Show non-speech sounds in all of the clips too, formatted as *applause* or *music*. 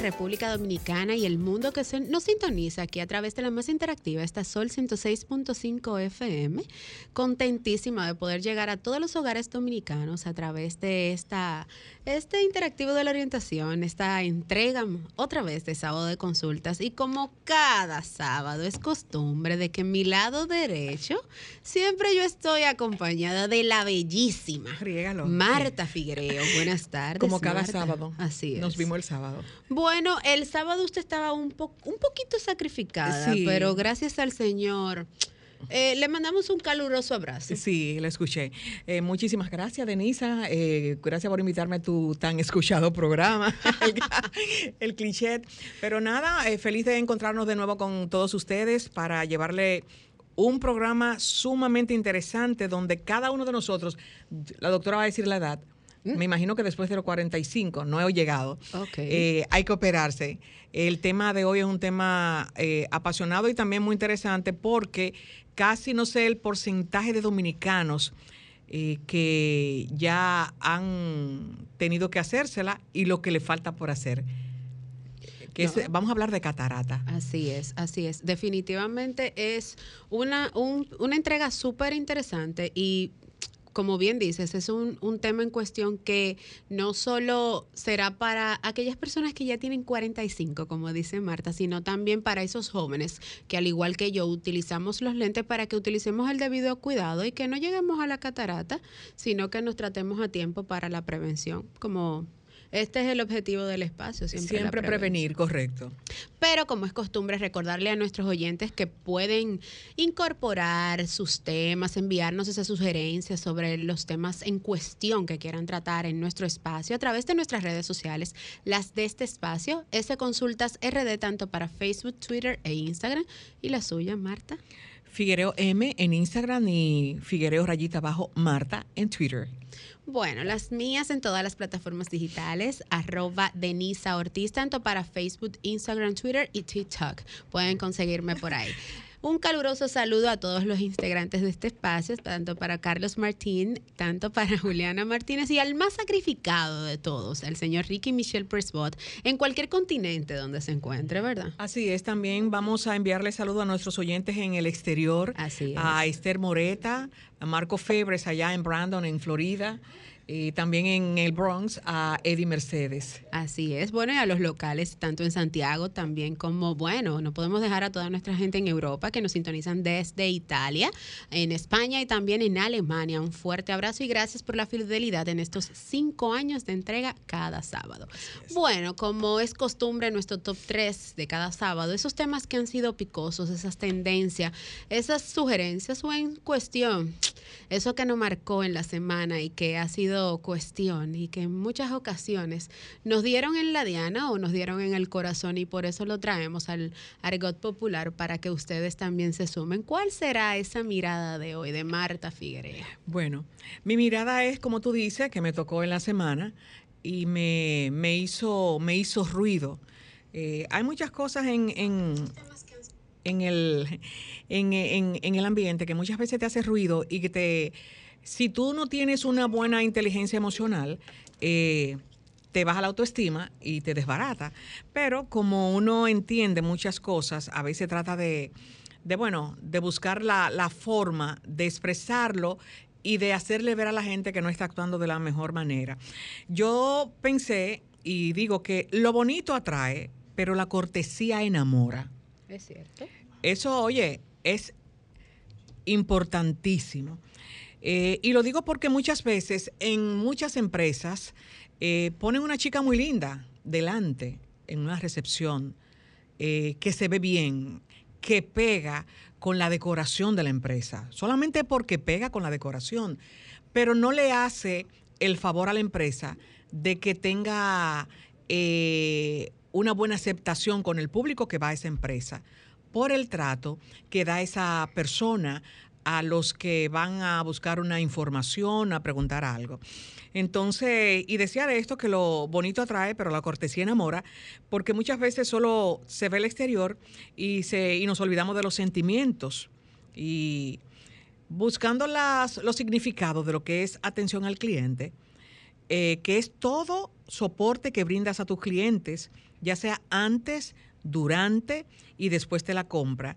República Dominicana y el mundo que se nos sintoniza aquí a través de la más interactiva, esta Sol 106.5 FM. Contentísima de poder llegar a todos los hogares dominicanos a través de esta, este interactivo de la orientación, esta entrega otra vez de sábado de consultas. Y como cada sábado es costumbre de que en mi lado derecho siempre yo estoy acompañada de la bellísima Marta Figuereo. Buenas tardes. Como cada Marta. sábado. Así es. Nos vimos el sábado. Bueno, el sábado usted estaba un, po- un poquito sacrificada, Sí. pero gracias al Señor eh, le mandamos un caluroso abrazo. Sí, lo escuché. Eh, muchísimas gracias, Denisa. Eh, gracias por invitarme a tu tan escuchado programa, *laughs* el, el cliché. Pero nada, eh, feliz de encontrarnos de nuevo con todos ustedes para llevarle un programa sumamente interesante donde cada uno de nosotros, la doctora va a decir la edad, me imagino que después de los 45, no he llegado, eh, hay que operarse. El tema de hoy es un tema eh, apasionado y también muy interesante porque casi no sé el porcentaje de dominicanos eh, que ya han tenido que hacérsela y lo que le falta por hacer. Que es- No. vamos a hablar de catarata. Así es, así es. Definitivamente es una, un- una entrega súper interesante y como bien dices, es un, un tema en cuestión que no solo será para aquellas personas que ya tienen 45, como dice Marta, sino también para esos jóvenes que al igual que yo utilizamos los lentes para que utilicemos el debido cuidado y que no lleguemos a la catarata, sino que nos tratemos a tiempo para la prevención, como este es el objetivo del espacio, siempre, Siempre, prevenir, correcto. Pero como es costumbre recordarle a nuestros oyentes que pueden incorporar sus temas, enviarnos esas sugerencias sobre los temas en cuestión que quieran tratar en nuestro espacio a través de nuestras redes sociales, las de este espacio, S Consultas RD, tanto para Facebook, Twitter e Instagram. Y la suya, Marta. Figuereo M en Instagram y Figuereo rayita abajo Marta en Twitter. Bueno, las mías en todas las plataformas digitales, arroba Denisa Ortiz, tanto para Facebook, Instagram, Twitter y TikTok. Pueden conseguirme por ahí. *laughs* Un caluroso saludo a todos los integrantes de este espacio, tanto para Carlos Martín, tanto para *laughs* Juliana Martínez y al más sacrificado de todos, el señor Ricky Michelle Presbot, en cualquier continente donde se encuentre, ¿verdad? Así es, también vamos a enviarle saludo a nuestros oyentes en el exterior. Así es. A Esther Moreta, a Marco Febres allá en Brandon, en Florida. Y también en el Bronx a Eddie Mercedes. Así es. Bueno, y a los locales, tanto en Santiago también como, bueno, no podemos dejar a toda nuestra gente en Europa que nos sintonizan desde Italia, en España y también en Alemania. Un fuerte abrazo y gracias por la fidelidad en estos cinco años de entrega cada sábado. Bueno, como es costumbre nuestro top 3 de cada sábado, esos temas que han sido picosos, esas tendencias, esas sugerencias o en cuestión, eso que nos marcó en la semana y que ha sido cuestión y que en muchas ocasiones nos dieron en la diana o nos dieron en el corazón y por eso lo traemos al argot popular para que ustedes también se sumen. ¿Cuál será esa mirada de hoy de Marta Figuerea? Bueno, mi mirada es, como tú dices, que me tocó en la semana y me, me hizo, me hizo ruido. Eh, hay muchas cosas en, en, el, en- en el ambiente que muchas veces te hace ruido y que te, si tú no tienes una buena inteligencia emocional, eh, te baja la autoestima y te desbarata. Pero como uno entiende muchas cosas, a veces trata de, de bueno, de buscar la, la forma de expresarlo y de hacerle ver a la gente que no está actuando de la mejor manera. Yo pensé y digo que lo bonito atrae, pero la cortesía enamora. Es cierto. Eso, oye, es importantísimo. Eh, y lo digo porque muchas veces en muchas empresas eh, ponen una chica muy linda delante en una recepción, eh, que se ve bien, que pega con la decoración de la empresa, solamente porque pega con la decoración, pero no le hace el favor a la empresa de que tenga una buena aceptación con el público que va a esa empresa por el trato que da esa persona a los que van a buscar una información, a preguntar algo. Entonces, y decía de esto que lo bonito atrae, pero la cortesía enamora, porque muchas veces solo se ve el exterior y, se, y nos olvidamos de los sentimientos. Y buscando las, los significados de lo que es atención al cliente, eh, que es todo soporte que brindas a tus clientes, ya sea antes, durante y después de la compra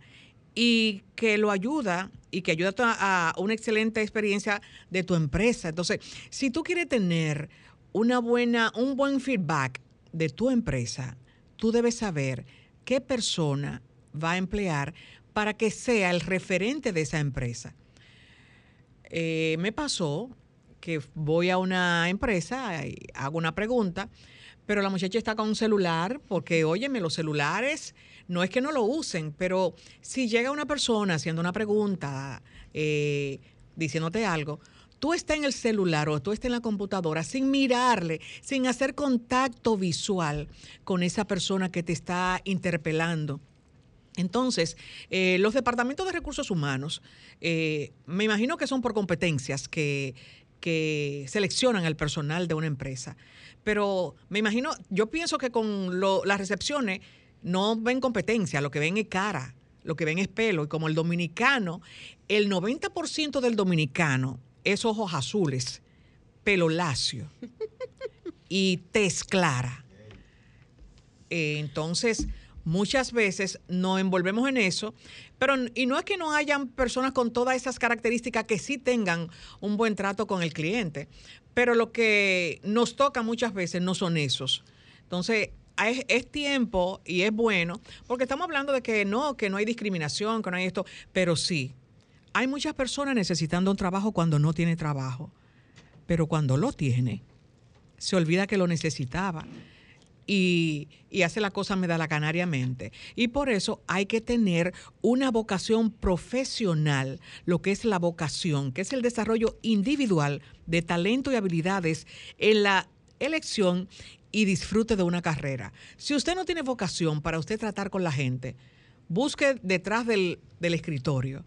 y que lo ayuda y que ayuda a una excelente experiencia de tu empresa. Entonces, si tú quieres tener una buena, un buen feedback de tu empresa, tú debes saber qué persona va a emplear para que sea el referente de esa empresa. Eh, me pasó que voy a una empresa y hago una pregunta, pero la muchacha está con un celular porque, óyeme, los celulares no es que no lo usen, pero si llega una persona haciendo una pregunta, eh, diciéndote algo, tú estás en el celular o tú estás en la computadora sin mirarle, sin hacer contacto visual con esa persona que te está interpelando. Entonces, eh, los departamentos de recursos humanos, eh, me imagino que son por competencias que, que seleccionan al personal de una empresa. Pero me imagino, yo pienso que con las recepciones no ven competencia, lo que ven es cara, lo que ven es pelo. Y como el dominicano, el 90% del dominicano es ojos azules, pelo lacio y tez clara. Eh, entonces, muchas veces nos envolvemos en eso, pero y no es que no hayan personas con todas esas características que sí tengan un buen trato con el cliente, pero lo que nos toca muchas veces no son esos. Entonces, es, tiempo y es bueno, porque estamos hablando de que no, que no hay discriminación, que no hay esto, pero sí, hay muchas personas necesitando un trabajo cuando no tiene trabajo, pero cuando lo tiene, se olvida que lo necesitaba. Y, y, hace la cosa me da la canariamente. Y por eso hay que tener una vocación profesional, lo que es la vocación, que es el desarrollo individual de talento y habilidades en la elección y disfrute de una carrera. Si usted no tiene vocación para usted tratar con la gente, busque detrás del, del escritorio.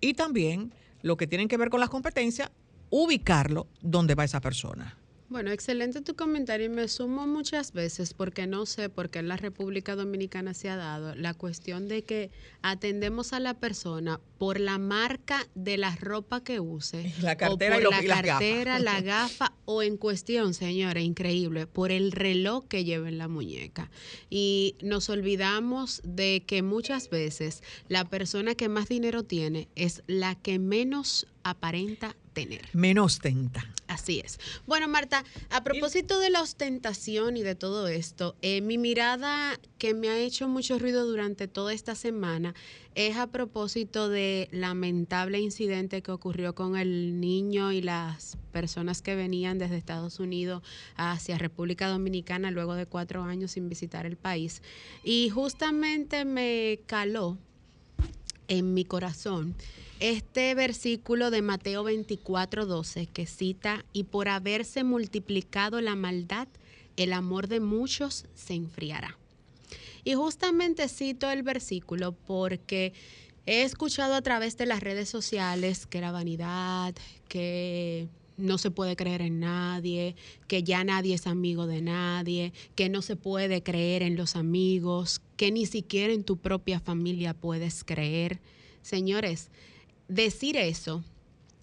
Y también lo que tienen que ver con las competencias, ubicarlo donde va esa persona. Bueno, excelente tu comentario y me sumo muchas veces porque no sé por qué en la República Dominicana se ha dado la cuestión de que atendemos a la persona por la marca de la ropa que use, la cartera o por la cartera, la *laughs* gafa o en cuestión, señores, increíble, por el reloj que lleva en la muñeca. Y nos olvidamos de que muchas veces la persona que más dinero tiene es la que menos aparenta tener. Menos tenta. Así es. Bueno, Marta, a propósito de la ostentación y de todo esto, eh, mi mirada que me ha hecho mucho ruido durante toda esta semana es a propósito de lamentable incidente que ocurrió con el niño y las personas que venían desde Estados Unidos hacia República Dominicana luego de cuatro años sin visitar el país. Y justamente me caló en mi corazón este versículo de Mateo 24, 12 que cita, y por haberse multiplicado la maldad, el amor de muchos se enfriará. Y justamente cito el versículo porque he escuchado a través de las redes sociales que la vanidad, que no se puede creer en nadie, que ya nadie es amigo de nadie, que no se puede creer en los amigos, que ni siquiera en tu propia familia puedes creer. Señores, decir eso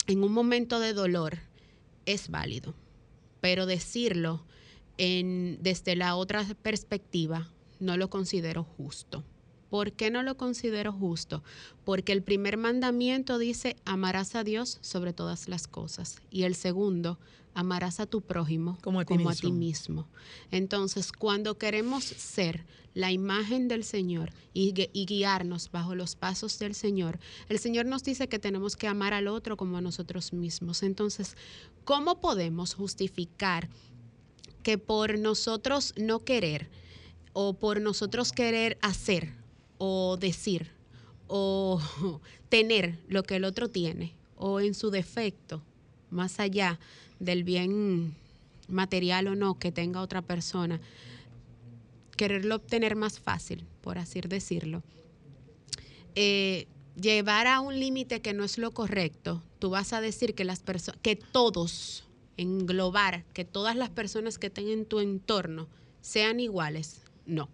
en un momento de dolor es válido, pero decirlo en, desde la otra perspectiva no lo considero justo. ¿Por qué no lo considero justo? Porque el primer mandamiento dice, amarás a Dios sobre todas las cosas. Y el segundo, amarás a tu prójimo como, a ti, mismo. Entonces, cuando queremos ser la imagen del Señor y, y, guiarnos bajo los pasos del Señor, el Señor nos dice que tenemos que amar al otro como a nosotros mismos. Entonces, ¿cómo podemos justificar que por nosotros no querer o por nosotros querer hacer o decir o *laughs* tener lo que el otro tiene o en su defecto, más allá del bien material o no que tenga otra persona, quererlo obtener más fácil, por así decirlo, eh, llevar a un límite que no es lo correcto, tú vas a decir que las personas, que todos, englobar, que todas las personas que estén en tu entorno sean iguales, no.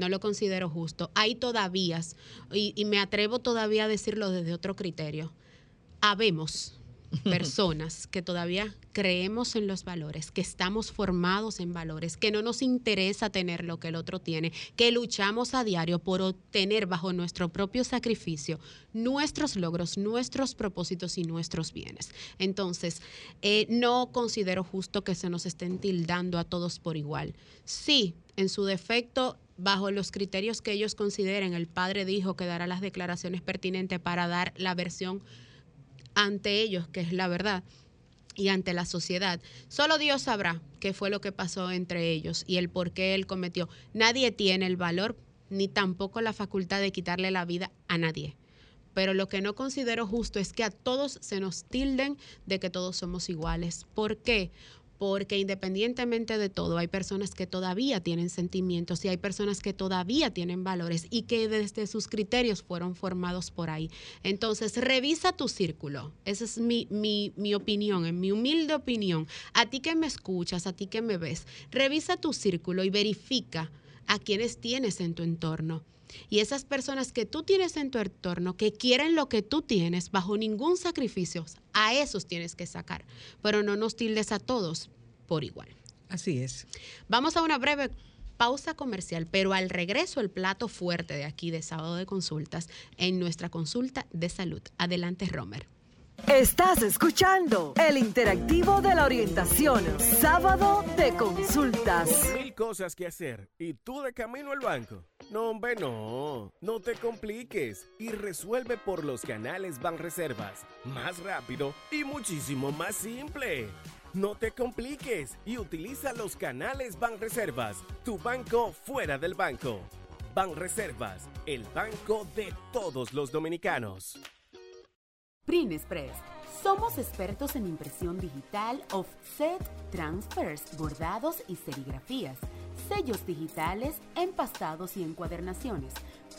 No lo considero justo. Hay todavía, y, y me atrevo todavía a decirlo desde otro criterio, habemos *laughs* personas que todavía creemos en los valores, que estamos formados en valores, que no nos interesa tener lo que el otro tiene, que luchamos a diario por obtener bajo nuestro propio sacrificio nuestros logros, nuestros propósitos y nuestros bienes. Entonces, eh, no considero justo que se nos estén tildando a todos por igual. Sí, en su defecto bajo los criterios que ellos consideren, el padre dijo que dará las declaraciones pertinentes para dar la versión ante ellos, que es la verdad, y ante la sociedad. Solo Dios sabrá qué fue lo que pasó entre ellos y el por qué él cometió. Nadie tiene el valor ni tampoco la facultad de quitarle la vida a nadie. Pero lo que no considero justo es que a todos se nos tilden de que todos somos iguales. ¿Por qué? Porque independientemente de todo, hay personas que todavía tienen sentimientos y hay personas que todavía tienen valores y que desde sus criterios fueron formados por ahí. Entonces, revisa tu círculo. Esa es mi, mi, mi opinión, mi humilde opinión. A ti que me escuchas, a ti que me ves, revisa tu círculo y verifica a quienes tienes en tu entorno. Y esas personas que tú tienes en tu entorno, que quieren lo que tú tienes bajo ningún sacrificio, a esos tienes que sacar. Pero no nos tildes a todos por igual. Así es. Vamos a una breve pausa comercial, pero al regreso el plato fuerte de aquí de sábado de consultas en nuestra consulta de salud. Adelante, Romer. Estás escuchando el interactivo de la orientación, sábado de consultas. Mil cosas que hacer y tú de camino al banco. No, hombre, no. No te compliques y resuelve por los canales Banreservas. Más rápido y muchísimo más simple. No te compliques y utiliza los canales Banreservas, tu banco fuera del banco. Banreservas, el banco de todos los dominicanos. Press. Somos expertos en impresión digital, offset, transfers, bordados y serigrafías, sellos digitales, empastados y encuadernaciones,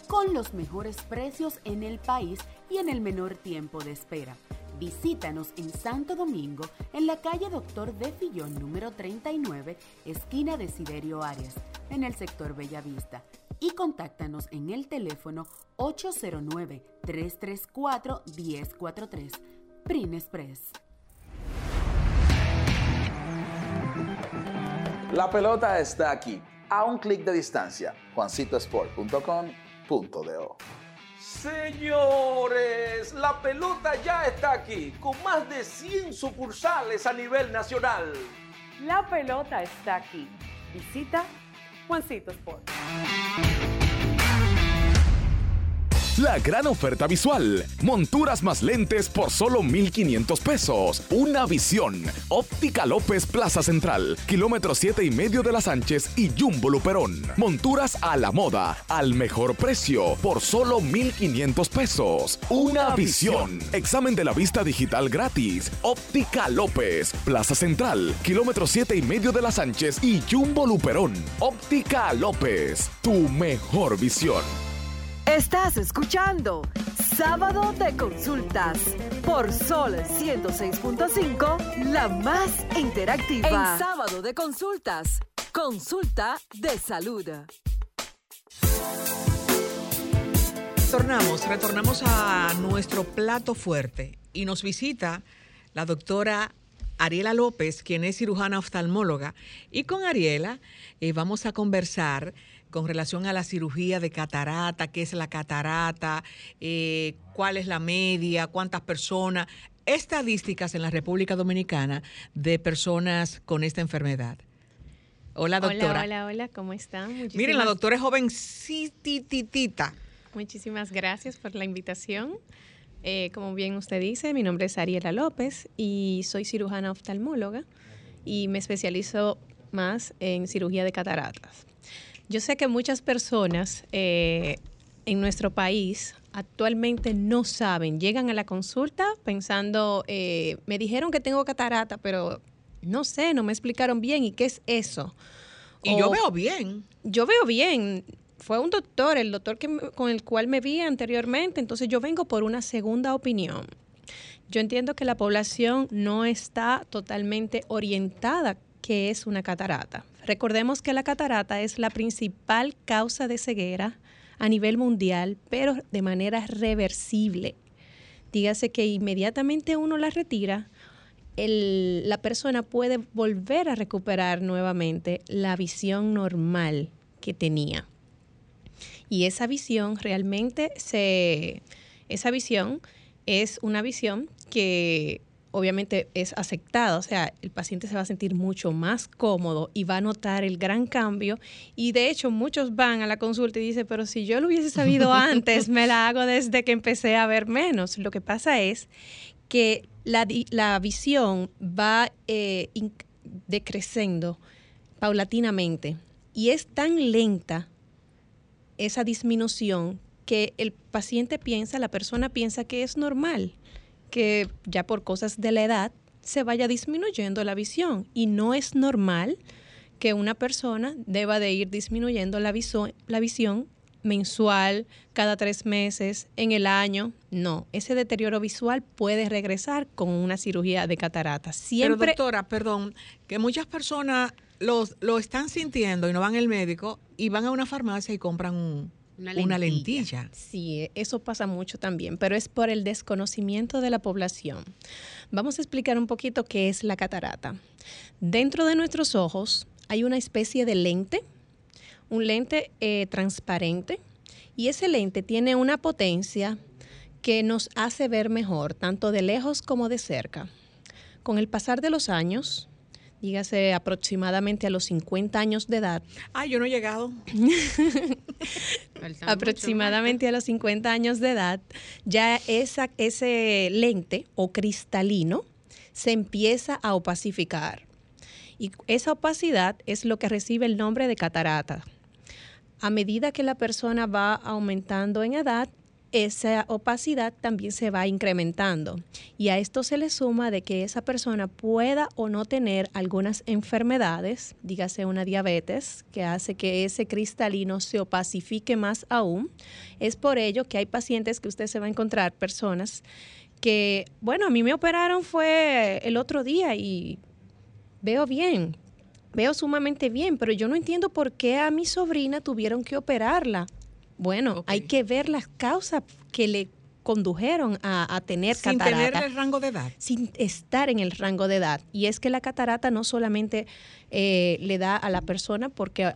con los mejores precios en el país y en el menor tiempo de espera. Visítanos en Santo Domingo, en la calle Doctor de Fillón número 39, esquina de Siderio Arias, en el sector Bellavista y contáctanos en el teléfono 809-334-1043. Print Express. La pelota está aquí, a un clic de distancia. juancitosport.com.do Señores, la pelota ya está aquí, con más de 100 sucursales a nivel nacional. La pelota está aquí. Visita Juancito Sport. La gran oferta visual. Monturas más lentes por solo 1,500 pesos. Una visión. Óptica López Plaza Central. Kilómetro 7 y medio de la Sánchez y Jumbo Luperón. Monturas a la moda. Al mejor precio. Por solo 1,500 pesos. Una visión. Examen de la vista digital gratis. Óptica López. Plaza Central. Kilómetro 7 y medio de la Sánchez y Jumbo Luperón. Óptica López. Tu mejor visión. Estás escuchando Sábado de Consultas por Sol 106.5, la más interactiva. En Sábado de Consultas, consulta de salud. Retornamos, retornamos a nuestro plato fuerte y nos visita la doctora Ariela López, quien es cirujana oftalmóloga. Y con Ariela eh, vamos a conversar con relación a la cirugía de catarata, qué es la catarata, eh, cuál es la media, cuántas personas, estadísticas en la República Dominicana de personas con esta enfermedad. Hola, doctora. Hola, hola, hola, ¿cómo están? Miren, la doctora es joven titita. Muchísimas gracias por la invitación. Eh, como bien usted dice, mi nombre es Ariela López y soy cirujana oftalmóloga y me especializo más en cirugía de cataratas. Yo sé que muchas personas eh, en nuestro país actualmente no saben, llegan a la consulta pensando, eh, me dijeron que tengo catarata, pero no sé, no me explicaron bien y qué es eso. Y yo veo bien. Yo veo bien. Fue un doctor, el doctor que, con el cual me vi anteriormente, entonces yo vengo por una segunda opinión. Yo entiendo que la población no está totalmente orientada que es una catarata. Recordemos que la catarata es la principal causa de ceguera a nivel mundial, pero de manera reversible. Dígase que inmediatamente uno la retira, la persona puede volver a recuperar nuevamente la visión normal que tenía. Y esa visión realmente se, esa visión es una visión que obviamente es aceptada, o sea, el paciente se va a sentir mucho más cómodo y va a notar el gran cambio. Y de hecho, muchos van a la consulta y dicen, pero si yo lo hubiese sabido *laughs* antes, me la hago desde que empecé a ver menos. Lo que pasa es que la, la visión va eh, decreciendo paulatinamente y es tan lenta esa disminución que el paciente piensa, la persona piensa que es normal que ya por cosas de la edad se vaya disminuyendo la visión y no es normal que una persona deba de ir disminuyendo la, la visión mensual, cada tres meses, en el año. No, ese deterioro visual puede regresar con una cirugía de catarata. Siempre... Pero doctora, perdón, que muchas personas lo están sintiendo y no van al médico y van a una farmacia y compran un, una lentilla. Sí, eso pasa mucho también, pero es por el desconocimiento de la población. Vamos a explicar un poquito qué es la catarata. Dentro de nuestros ojos hay una especie de lente, un lente eh, transparente, y ese lente tiene una potencia que nos hace ver mejor, tanto de lejos como de cerca. Con el pasar de los años, dígase aproximadamente a los 50 años de edad. Ah, yo no he llegado. *laughs* aproximadamente a los 50 años de edad, ya esa, ese lente o cristalino se empieza a opacificar. Y esa opacidad es lo que recibe el nombre de catarata. A medida que la persona va aumentando en edad, esa opacidad también se va incrementando. Y a esto se le suma de que esa persona pueda o no tener algunas enfermedades, dígase una diabetes, que hace que ese cristalino se opacifique más aún. Es por ello que hay pacientes que usted se va a encontrar, personas que, bueno, a mí me operaron fue el otro día y veo bien, veo sumamente bien, pero yo no entiendo por qué a mi sobrina tuvieron que operarla bueno, hay que ver las causas que le condujeron a, tener catarata. Sin tener el rango de edad. Sin estar en el rango de edad. Y es que la catarata no solamente eh, le da a la persona porque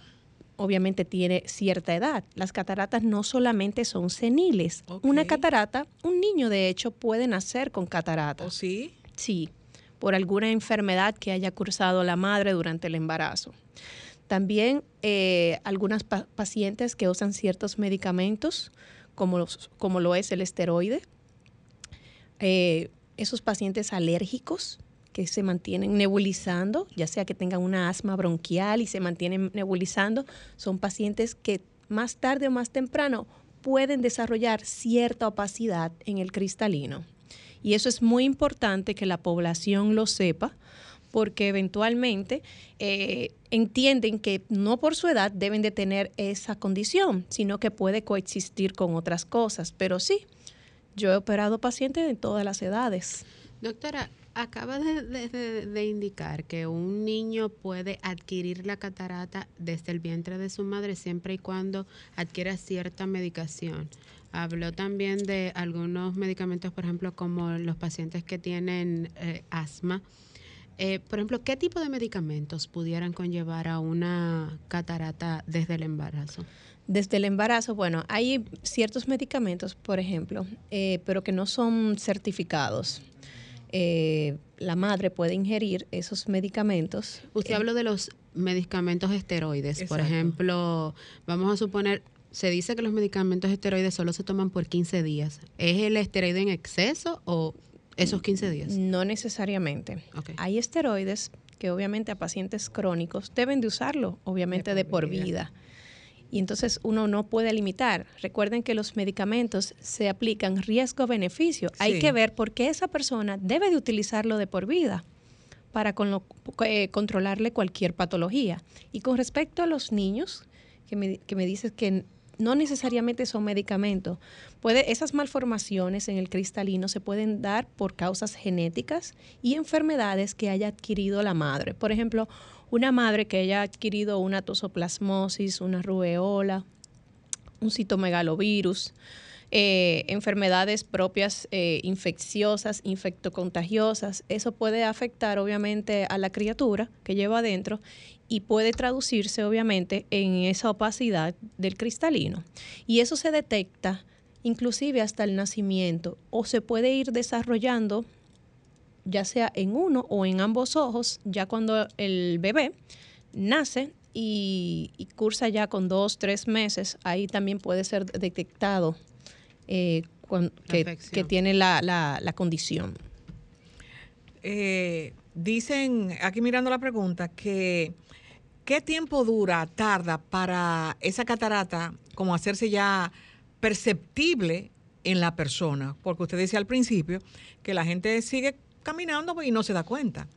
obviamente tiene cierta edad. Las cataratas no solamente son seniles. Una catarata, un niño de hecho puede nacer con catarata. ¿O sí? Sí, por alguna enfermedad que haya cursado la madre durante el embarazo. También eh, algunas pacientes que usan ciertos medicamentos, como, como lo es el esteroide. Eh, esos pacientes alérgicos que se mantienen nebulizando, ya sea que tengan una asma bronquial y se mantienen nebulizando, son pacientes que más tarde o más temprano pueden desarrollar cierta opacidad en el cristalino. Y eso es muy importante que la población lo sepa, porque eventualmente eh, entienden que no por su edad deben de tener esa condición, sino que puede coexistir con otras cosas. Pero sí, yo he operado pacientes de todas las edades. Doctora, acaba de, indicar que un niño puede adquirir la catarata desde el vientre de su madre siempre y cuando adquiera cierta medicación. Habló también de algunos medicamentos, por ejemplo, como los pacientes que tienen eh, asma eh, por ejemplo, ¿qué tipo de medicamentos pudieran conllevar a una catarata desde el embarazo? Desde el embarazo, bueno, hay ciertos medicamentos, por ejemplo, eh, pero que no son certificados. Eh, la madre puede ingerir esos medicamentos. Usted habló de los medicamentos esteroides, por ejemplo, vamos a suponer, se dice que los medicamentos esteroides solo se toman por 15 días. ¿Es el esteroide en exceso o esos 15 días. No necesariamente. Hay esteroides que obviamente a pacientes crónicos deben de usarlo, obviamente de por, vida. y entonces uno no puede limitar. Recuerden que los medicamentos se aplican riesgo-beneficio. Hay que ver por qué esa persona debe de utilizarlo de por vida para con lo- eh, controlarle cualquier patología. Y con respecto a los niños, que me, que me dices que no necesariamente son medicamentos, puede, esas malformaciones en el cristalino se pueden dar por causas genéticas y enfermedades que haya adquirido la madre. Por ejemplo, una madre que haya adquirido una tosoplasmosis, una rubeola, un citomegalovirus, eh, enfermedades propias eh, infecciosas, infectocontagiosas. Eso puede afectar obviamente a la criatura que lleva adentro y puede traducirse obviamente en esa opacidad del cristalino. Y eso se detecta inclusive hasta el nacimiento o se puede ir desarrollando ya sea en uno o en ambos ojos, ya cuando el bebé nace y, y cursa ya con dos, tres meses, ahí también puede ser detectado eh, que, tiene la, la- la condición. Eh, dicen, aquí mirando la pregunta, que ¿qué tiempo dura, tarda para esa catarata como hacerse ya perceptible en la persona? Porque usted decía al principio que la gente sigue caminando y no se da cuenta.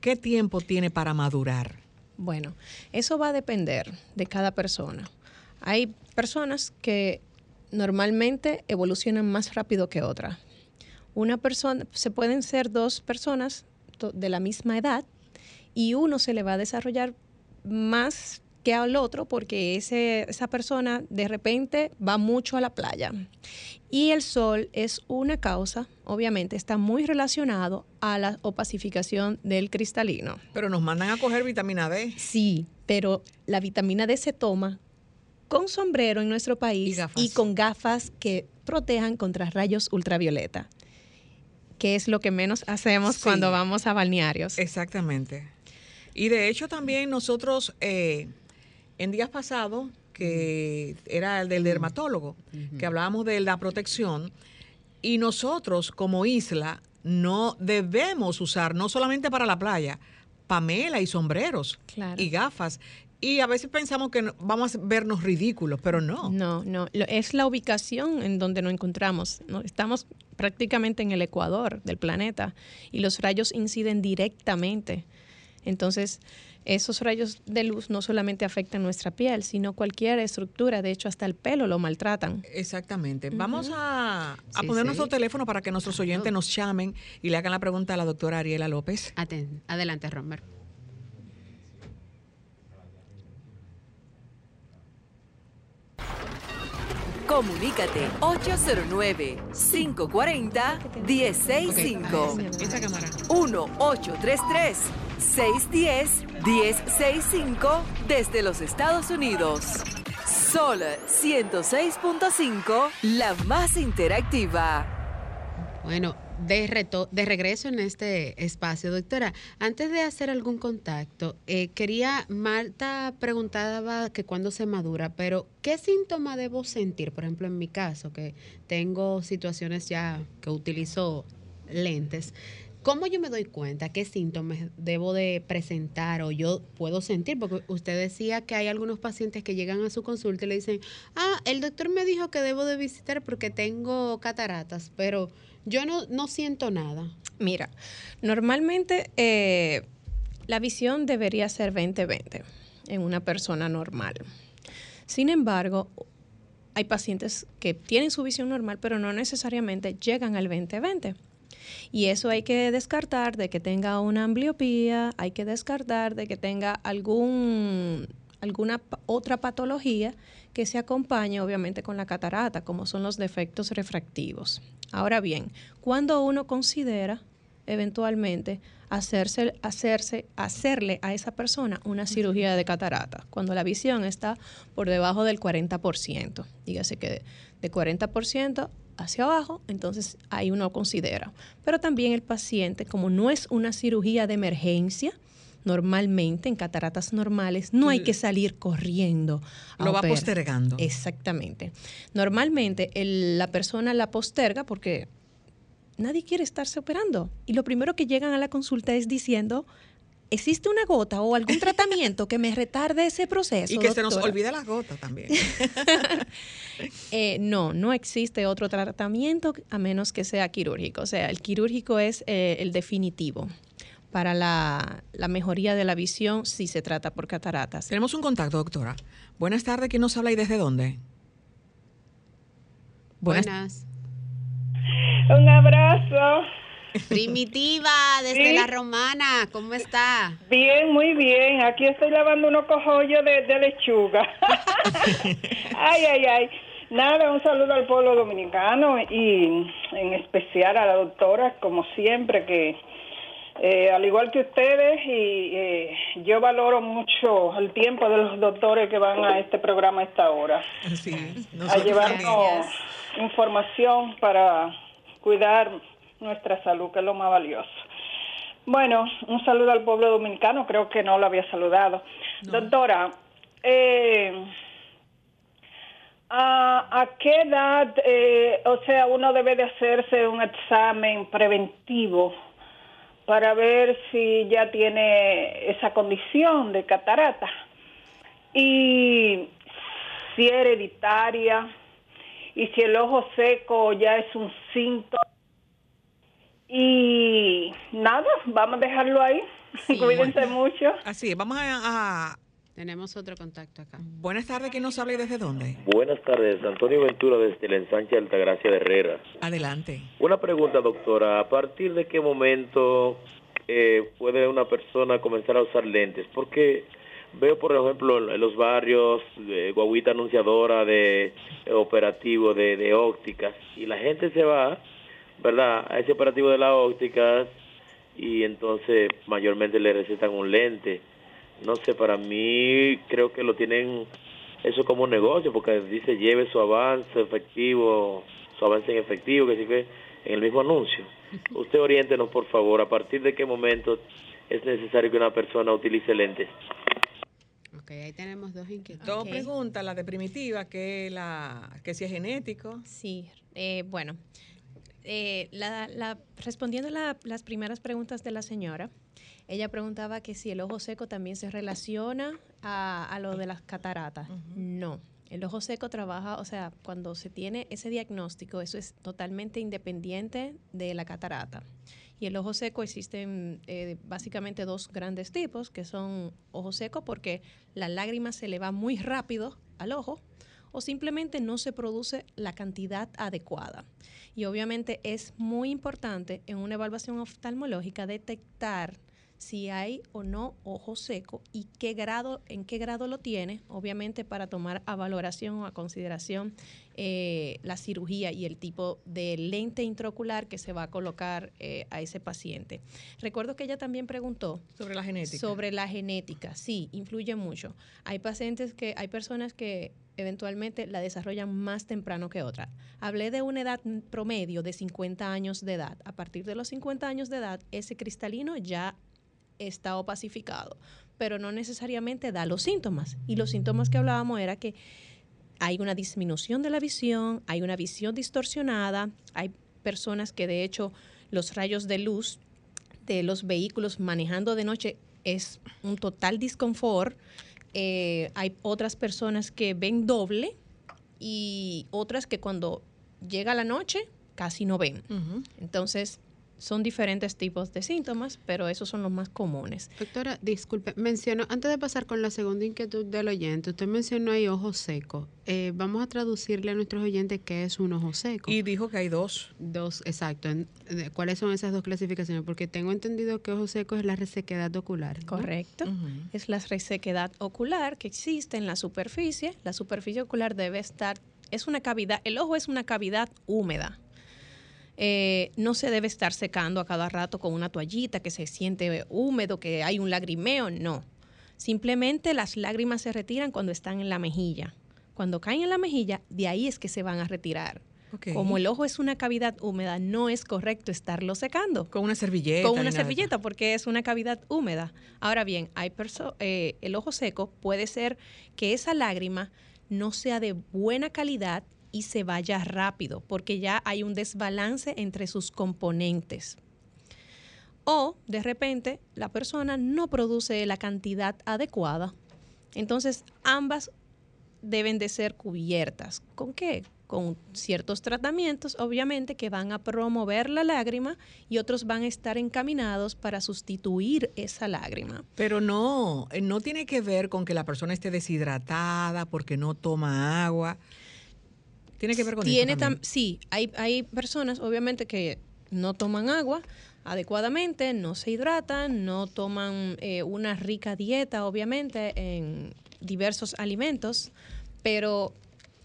¿Qué tiempo tiene para madurar? Bueno, eso va a depender de cada persona. Hay personas que normalmente evolucionan más rápido que otras. Una persona, se pueden ser dos personas de la misma edad y uno se le va a desarrollar más que al otro porque ese, esa persona de repente va mucho a la playa. Y el sol es una causa, obviamente, está muy relacionado a la opacificación del cristalino. Pero nos mandan a coger vitamina D. Sí, pero la vitamina D se toma con sombrero en nuestro país y, con gafas que protejan contra rayos ultravioleta, que es lo que menos hacemos Sí. cuando vamos a balnearios. Exactamente. Y de hecho también nosotros eh, en días pasados, que era el del dermatólogo, que hablábamos de la protección, y nosotros como isla no debemos usar, no solamente para la playa, pamela y sombreros Claro. y gafas. Y a veces pensamos que vamos a vernos ridículos, pero no. No, no, es la ubicación en donde nos encontramos. ¿no? Estamos prácticamente en el ecuador del planeta y los rayos inciden directamente. Entonces, esos rayos de luz no solamente afectan nuestra piel, sino cualquier estructura. De hecho, hasta el pelo lo maltratan. Exactamente. Vamos a, a Sí, poner sí. nuestro teléfono para que nuestros oyentes nos llamen y le hagan la pregunta a la doctora Ariela López. Adelante, Romer. Comunícate 809-540-1065. Esa cámara. 1-833-610-1065 desde los Estados Unidos. Sol 106.5, la más interactiva. Bueno, de, reto- de regreso en este espacio, doctora, antes de hacer algún contacto, eh, quería, Marta preguntaba que cuándo se madura, pero ¿qué síntoma debo sentir? Por ejemplo, en mi caso, que tengo situaciones ya que utilizo lentes. ¿Cómo yo me doy cuenta qué síntomas debo de presentar o yo puedo sentir? Porque usted decía que hay algunos pacientes que llegan a su consulta y le dicen, ah, el doctor me dijo que debo de visitar porque tengo cataratas, pero yo no, no siento nada. Mira, normalmente eh, la visión debería ser 20-20 en una persona normal. Sin embargo, hay pacientes que tienen su visión normal, pero no necesariamente llegan al 20-20. Y eso hay que descartar de que tenga una ambliopía, hay que descartar de que tenga algún, alguna otra patología que se acompañe obviamente con la catarata, como son los defectos refractivos. Ahora bien, cuando uno considera eventualmente hacerse, hacerse, hacerle a esa persona una cirugía de catarata, cuando la visión está por debajo del 40%, dígase que de, de 40% hacia abajo, entonces ahí uno considera. Pero también el paciente, como no es una cirugía de emergencia, normalmente en cataratas normales no hay que salir corriendo. a Lo va postergando. Exactamente. Normalmente el- la persona la posterga porque nadie quiere estarse operando. Y lo primero que llegan a la consulta es diciendo ¿existe una gota o algún *laughs* tratamiento que me retarde ese proceso? Y que se nos doctora? olvida la gota también. *laughs* Eh, no, no existe otro tratamiento a menos que sea quirúrgico. O sea, el quirúrgico es eh, el definitivo para la, la mejoría de la visión si se trata por cataratas. Tenemos un contacto, doctora. Buenas tardes, ¿quién nos habla y desde dónde? Buenas. Un abrazo. Primitiva, desde Sí. la romana, ¿cómo está? Bien, muy bien. Aquí estoy lavando unos cojollos de, de lechuga. *laughs* ay, ay, ay. Nada, un saludo al pueblo dominicano y en especial a la doctora, como siempre, que eh, al igual que ustedes, y eh, yo valoro mucho el tiempo de los doctores que van a este programa a esta hora. Sí, a llevarnos también. información para cuidar nuestra salud, que es lo más valioso. Bueno, un saludo al pueblo dominicano, creo que no lo había saludado. Doctora, eh, ¿a, a qué edad, eh, o sea, uno debe de hacerse un examen preventivo para ver si ya tiene esa condición de catarata? Y si es hereditaria, y si el ojo seco ya es un síntoma. Y nada, vamos a dejarlo ahí. *laughs* Cuídense mucho. Así es, vamos a, a- Tenemos otro contacto acá. Buenas tardes, ¿quién nos habla y desde dónde? Buenas tardes, Antonio Ventura desde el ensanche Altagracia de Herrera. Adelante. Una pregunta, doctora. ¿A partir de qué momento eh, puede una persona comenzar a usar lentes? Porque veo, por ejemplo, en los barrios, eh, guaguita anunciadora de eh, operativo de, de ópticas, y la gente se va, ¿verdad?, a ese operativo de las ópticas y entonces mayormente le recetan un lente. No sé, para mí creo que lo tienen eso como un negocio, porque dice lleve su avance efectivo, su avance en efectivo, que sí que en el mismo anuncio. Usted oriéntenos, por favor, a partir de qué momento es necesario que una persona utilice lentes. Ok, ahí tenemos dos inquietudes. Dos preguntas, la de primitiva, que, la, que si es genético. Sí, eh, bueno, eh, la- la- respondiendo a la- las primeras preguntas de la señora, ella preguntaba que si el ojo seco también se relaciona a, a lo de las cataratas. No. El ojo seco trabaja, o sea, cuando se tiene ese diagnóstico, eso es totalmente independiente de la catarata. Y el ojo seco existen eh, básicamente dos grandes tipos, que son ojo seco porque la lágrima se le va muy rápido al ojo o simplemente no se produce la cantidad adecuada. Y obviamente es muy importante en una evaluación oftalmológica detectar si hay o no ojo seco y qué grado, en qué grado lo tiene, obviamente para tomar a valoración o a consideración eh, la cirugía y el tipo de lente intraocular que se va a colocar eh, a ese paciente. Recuerdo que ella también preguntó Sobre la genética. sobre la genética, sí, influye mucho. Hay pacientes que, hay personas que eventualmente la desarrollan más temprano que otras. Hablé de una edad promedio de 50 años de edad. A partir de los 50 años de edad, ese cristalino ya está opacificado, pero no necesariamente da los síntomas. Y los síntomas que hablábamos era que hay una disminución de la visión, hay una visión distorsionada, hay personas que de hecho los rayos de luz de los vehículos manejando de noche es un total disconfort. Eh, hay otras personas que ven doble y otras que cuando llega la noche casi no ven. Entonces, son diferentes tipos de síntomas, pero esos son los más comunes. Doctora, disculpe, mencionó, antes de pasar con la segunda inquietud del oyente, usted mencionó ahí ojo seco. Eh, vamos a traducirle a nuestros oyentes qué es un ojo seco. Y dijo que hay dos. Dos, exacto. ¿Cuáles son esas dos clasificaciones? Porque tengo entendido que ojo seco es la resequedad ocular. ¿no? Correcto. Es la resequedad ocular que existe en la superficie. La superficie ocular debe estar, es una cavidad, el ojo es una cavidad húmeda. Eh, no se debe estar secando a cada rato con una toallita que se siente húmedo, que hay un lagrimeo, no. Simplemente las lágrimas se retiran cuando están en la mejilla. Cuando caen en la mejilla, de ahí es que se van a retirar. Como el ojo es una cavidad húmeda, no es correcto estarlo secando. Con una servilleta. Con una nada servilleta, porque es una cavidad húmeda. Ahora bien, hay eh, el ojo seco puede ser que esa lágrima no sea de buena calidad y se vaya rápido, porque ya hay un desbalance entre sus componentes. O de repente la persona no produce la cantidad adecuada. Entonces ambas deben de ser cubiertas. ¿Con qué? Con ciertos tratamientos, obviamente, que van a promover la lágrima y otros van a estar encaminados para sustituir esa lágrima. Pero no, eh, no tiene que ver con que la persona esté deshidratada porque no toma agua. Tiene que ver con Tiene eso. tam- sí, hay, hay personas, obviamente, que no toman agua adecuadamente, no se hidratan, no toman eh, una rica dieta, obviamente, en diversos alimentos, pero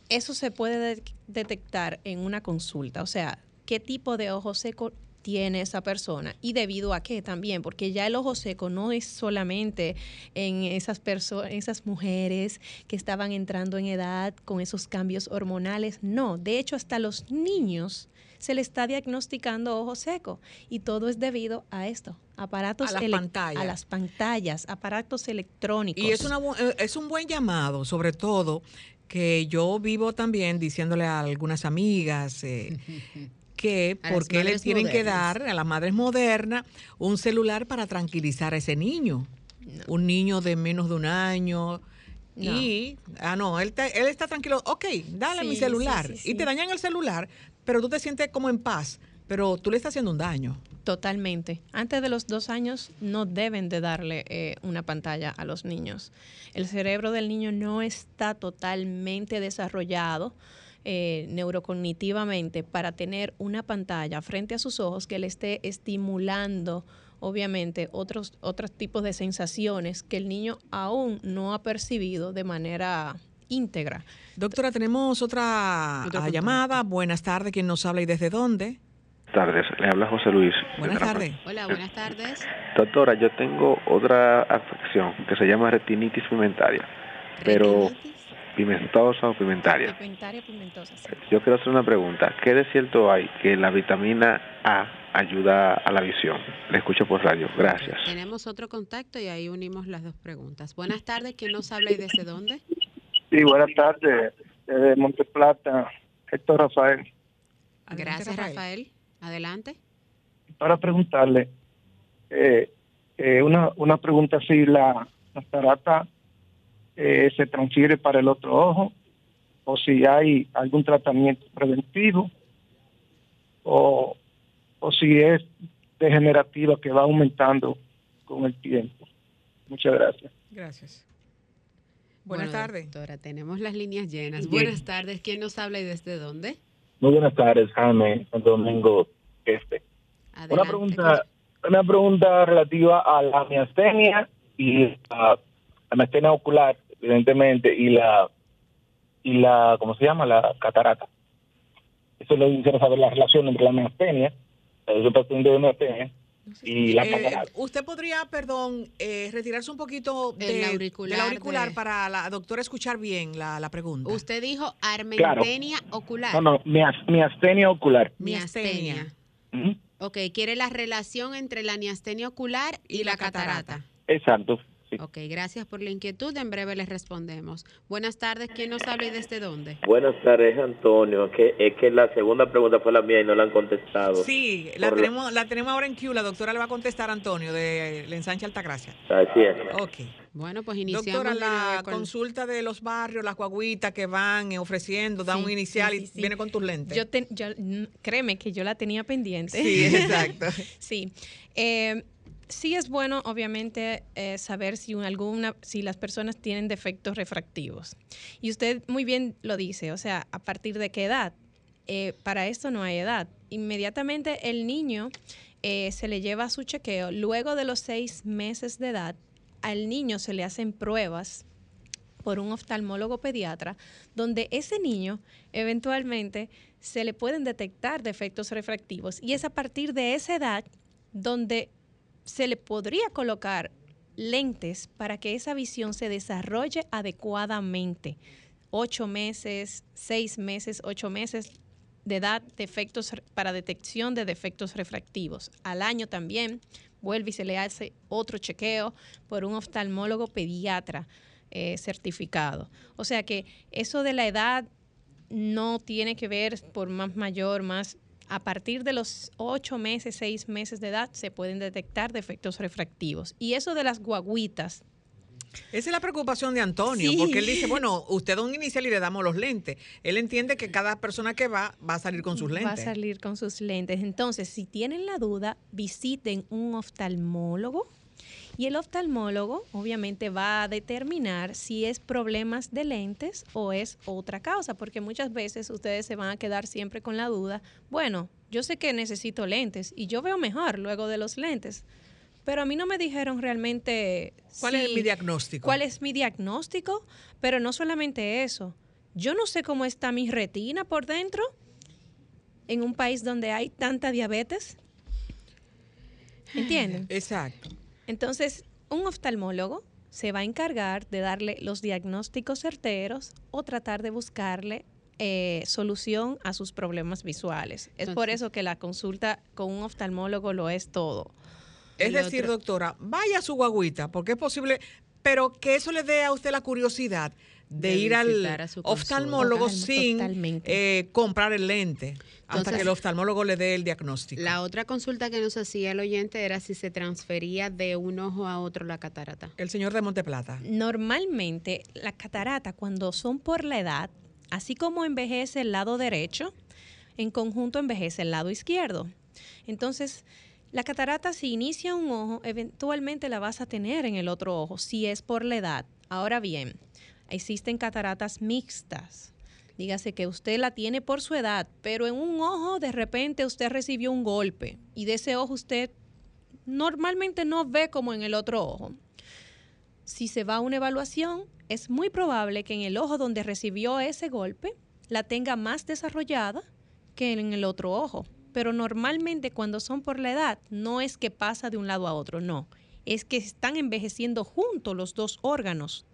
eso se puede de- detectar en una consulta. O sea, qué tipo de ojo seco tiene esa persona y debido a qué también, porque ya el ojo seco no es solamente en esas personas, esas mujeres que estaban entrando en edad con esos cambios hormonales, no, de hecho hasta los niños se le está diagnosticando ojo seco y todo es debido a esto, aparatos A las pantallas. a las pantallas, aparatos electrónicos. Y es, una, bu- eh, es un buen llamado, sobre todo que yo vivo también diciéndole a algunas amigas eh, *laughs* que por qué le tienen que dar a las madres modernas un celular para tranquilizar a ese niño. Un niño de menos de un año. No. Y, ah, no, él, te- él está tranquilo, ok, dale Sí, mi celular. sí, Y te dañan el celular, pero tú te sientes como en paz, pero tú le estás haciendo un daño. Totalmente. Antes de los dos años no deben de darle eh, una pantalla a los niños. El cerebro del niño no está totalmente desarrollado eh, neurocognitivamente para tener una pantalla frente a sus ojos que le esté estimulando, obviamente, otros, otros tipos de sensaciones que el niño aún no ha percibido de manera íntegra. Doctora, tenemos otra ah, llamada. Buenas tardes, ¿quién nos habla y desde dónde? tardes, le habla José Luis. Buenas tardes. Hola, buenas tardes. Doctora, yo tengo otra afección que se llama retinitis pigmentaria, pero pimentosa o pigmentaria. Pigmentaria pigmentosa. sí. Yo quiero hacer una pregunta. ¿Qué de cierto hay que la vitamina A ayuda a la visión? Le escucho por radio. Gracias. Tenemos otro contacto y ahí unimos las dos preguntas. Buenas tardes, ¿quién nos habla y desde dónde? Sí, buenas tardes. Desde Monte Plata, Héctor Rafael. Gracias, Rafael. Adelante. Para preguntarle, eh, eh, una, una pregunta si la catarata eh, se transfiere para el otro ojo o si hay algún tratamiento preventivo o, o si es degenerativa que va aumentando con el tiempo. Muchas gracias. Gracias. Buenas Bueno, tardes. Doctora, tenemos las líneas llenas. Sí. Buenas tardes, ¿quién nos habla y desde dónde? Muy buenas tardes, Jaime, Santo Domingo Este. Una Adelante. pregunta, una pregunta relativa a la miastenia y a la miastenia ocular, evidentemente, y la y la ¿cómo se llama? la catarata. Eso le quisiera saber la relación entre la miastenia, el paciente de miastenia y la Eh, catarata. usted podría, perdón, eh, retirarse un poquito El de- auricular del auricular de- para la doctora escuchar bien la, la pregunta. Usted dijo armentenia ocular. No, no, mias- miastenia ocular. Miastenia. Ujú. Ok, quiere la relación entre la miastenia ocular y, la catarata. Exacto. Sí. Ok, gracias por la inquietud. En breve les respondemos. Buenas tardes, ¿quién nos habla y desde dónde? Buenas tardes, Antonio. Que, es que la segunda pregunta fue la mía y no la han contestado. Sí, la Por tenemos, la tenemos ahora en Q. La doctora le va a contestar a Antonio de la ensancha Altagracia. Así es. Ok. Bueno, pues iniciamos. Doctora, la con- consulta de los barrios, las guaguitas que van eh, ofreciendo, da Sí, un inicial sí, sí, y sí. viene con tus lentes. Yo, te- yo- créeme que yo la tenía pendiente. Sí, exacto. *laughs* sí. Eh, sí es bueno, obviamente, eh, saber si, un- alguna, si las personas tienen defectos refractivos. Y usted muy bien lo dice, o sea, ¿a partir de qué edad? Eh, para esto no hay edad. Inmediatamente el niño eh, se le lleva su chequeo. Luego de los seis meses de edad, al niño se le hacen pruebas por un oftalmólogo pediatra, donde ese niño eventualmente se le pueden detectar defectos refractivos y es a partir de esa edad donde se le podría colocar lentes para que esa visión se desarrolle adecuadamente. Ocho meses, seis meses, ocho meses de edad defectos para detección de defectos refractivos. Al año también vuelve y se le hace otro chequeo por un oftalmólogo pediatra eh, certificado. O sea que eso de la edad no tiene que ver por más mayor, más a partir de los ocho meses, seis meses de edad, se pueden detectar defectos refractivos. Y eso de las guaguitas, Esa es la preocupación de Antonio, Sí. porque él dice, bueno, usted da un inicial y le damos los lentes. Él entiende que cada persona que va va a salir con sus va a lentes. salir con sus lentes. Entonces, si tienen la duda, visiten un oftalmólogo. Y el oftalmólogo obviamente va a determinar si es problemas de lentes o es otra causa, porque muchas veces ustedes se van a quedar siempre con la duda, bueno, yo sé que necesito lentes y yo veo mejor luego de los lentes, pero a mí no me dijeron realmente ¿Cuál es mi diagnóstico? ¿Cuál es mi diagnóstico? Pero no solamente eso, yo no sé cómo está mi retina por dentro en un país donde hay tanta diabetes. ¿Entienden? Exacto. Entonces, un oftalmólogo se va a encargar de darle los diagnósticos certeros o tratar de buscarle eh, solución a sus problemas visuales. Es por eso que la consulta con un oftalmólogo lo es todo. Es decir, otro- doctora, vaya a su guaguita, porque es posible, pero que eso le dé a usted la curiosidad de, De ir al oftalmólogo sin eh, comprar el lente, hasta Entonces- que el oftalmólogo le dé el diagnóstico. La otra consulta que nos hacía el oyente era si se transfería de un ojo a otro la catarata. El señor de Monteplata. Normalmente, la catarata, cuando son por la edad, así como envejece el lado derecho, en conjunto envejece el lado izquierdo. Entonces, la catarata, si inicia un ojo, eventualmente la vas a tener en el otro ojo, si es por la edad. Ahora bien, existen cataratas mixtas. Dígase que usted la tiene por su edad, pero en un ojo de repente usted recibió un golpe y de ese ojo usted normalmente no ve como en el otro ojo si se va a una evaluación, es muy probable que en el ojo donde recibió ese golpe la tenga más desarrollada que en el otro ojo. Pero normalmente cuando son por la edad, no es que pasa de un lado a otro, no. Es que están envejeciendo juntos los dos órganos.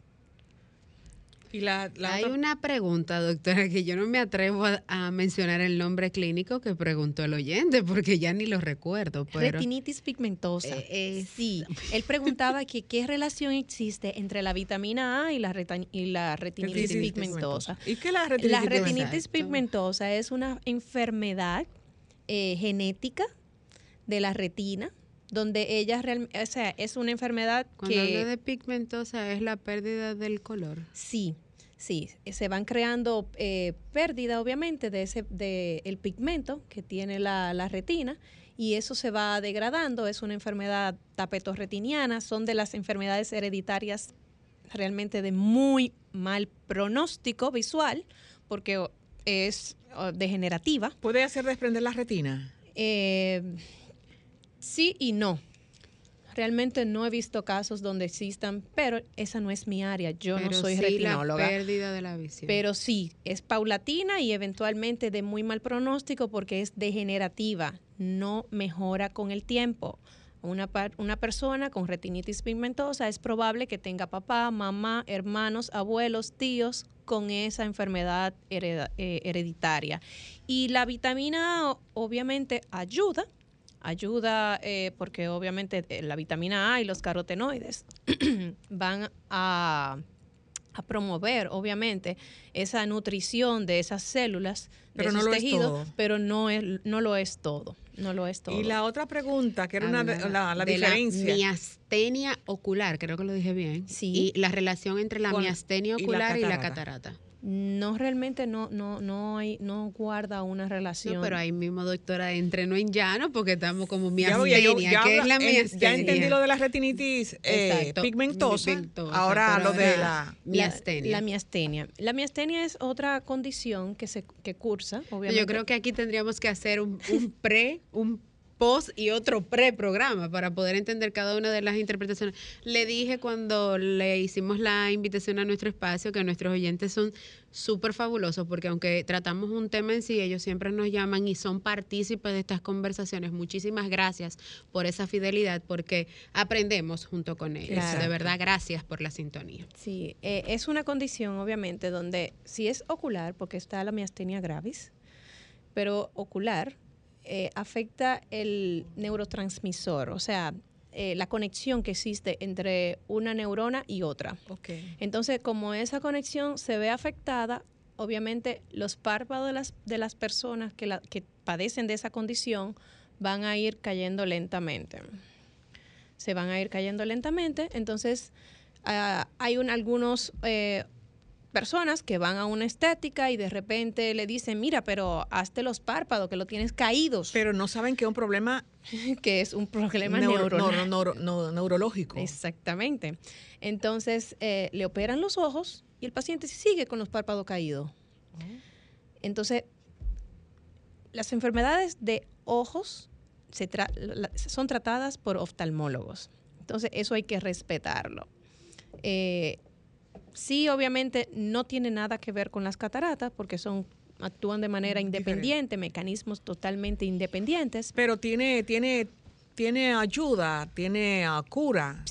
Y la, Hay una pregunta, doctora, que yo no me atrevo a, a mencionar el nombre clínico que preguntó el oyente, porque ya ni lo recuerdo. Pero Retinitis pigmentosa. Eh, sí, *laughs* él preguntaba que qué relación existe entre la vitamina A y la, reta- y la retinitis Retinitis pigmentosa. pigmentosa. ¿Y qué es la retinitis La pigmentosa? retinitis pigmentosa es una enfermedad eh, genética de la retina, donde ella realmente, o sea, es una enfermedad cuando que habla de pigmentosa es la pérdida del color. Sí, sí, se van creando eh, pérdida obviamente de ese de el pigmento que tiene la, la retina y eso se va degradando, es una enfermedad tapetorretiniana, son de las enfermedades hereditarias realmente de muy mal pronóstico visual porque es degenerativa. ¿Puede hacer desprender la retina? Eh, sí y no. Realmente no he visto casos donde existan, pero esa no es mi área. Yo no soy sí retinóloga. la pérdida de la visión. Pero sí, es paulatina y eventualmente de muy mal pronóstico porque es degenerativa, no mejora con el tiempo. Una, una persona con retinitis pigmentosa es probable que tenga papá, mamá, hermanos, abuelos, tíos con esa enfermedad hereda- eh, hereditaria. Y la vitamina A obviamente ayuda, ayuda eh, porque obviamente eh, la vitamina A y los carotenoides *clears throat* van a a promover, obviamente, esa nutrición de esas células, Pero de no esos es tejidos, todo. pero no, es, no lo es todo. No lo es todo. Y la otra pregunta, que era una de- Hablaba la, la de diferencia. miastenia ocular, creo que lo dije bien. Sí. Y la relación entre la Con- miastenia y la ocular y la catarata. No, realmente no, no, no, hay, no guarda una relación. No, pero ahí mismo, doctora, entrenó en llano porque estamos como Ya, miastenia. ya ¿Qué es la en- ya entendí lo de la retinitis eh, pigmentosa. pigmentosa, Ahora lo de la miastenia. La, miastenia. La miastenia es otra condición que se que cursa, obviamente. Yo creo que aquí tendríamos que hacer un, un pre, un post y otro pre-programa para poder entender cada una de las interpretaciones. Le dije cuando le hicimos la invitación a nuestro espacio que nuestros oyentes son súper fabulosos porque aunque tratamos un tema en sí, ellos siempre nos llaman y son partícipes de estas conversaciones. Muchísimas gracias por esa fidelidad porque aprendemos junto con ellos. Claro. De verdad, gracias por la sintonía. Sí, eh, es una condición, obviamente, donde si es ocular, porque está la miastenia gravis, pero ocular eh, afecta el neurotransmisor, o sea, eh, la conexión que existe entre una neurona y otra. Entonces, como esa conexión se ve afectada, obviamente los párpados de las, de las personas que, la, que padecen de esa condición van a ir cayendo lentamente. Se van a ir cayendo lentamente, entonces ah, hay un, algunos eh, personas que van a una estética y de repente le dicen, mira, pero hazte los párpados, que lo tienes caídos. Pero no saben que es un problema... *laughs* que es un problema Neuro- neuro- neuro- neuro- neurológico. Exactamente. Entonces, eh, le operan los ojos y el paciente sigue con los párpados caídos. Entonces, las enfermedades de ojos se tra- son tratadas por oftalmólogos. Entonces, eso hay que respetarlo. Eh, sí, obviamente, no tiene nada que ver con las cataratas porque son actúan de manera independiente, mecanismos totalmente independientes. Pero tiene, tiene, tiene ayuda, tiene ah, cura,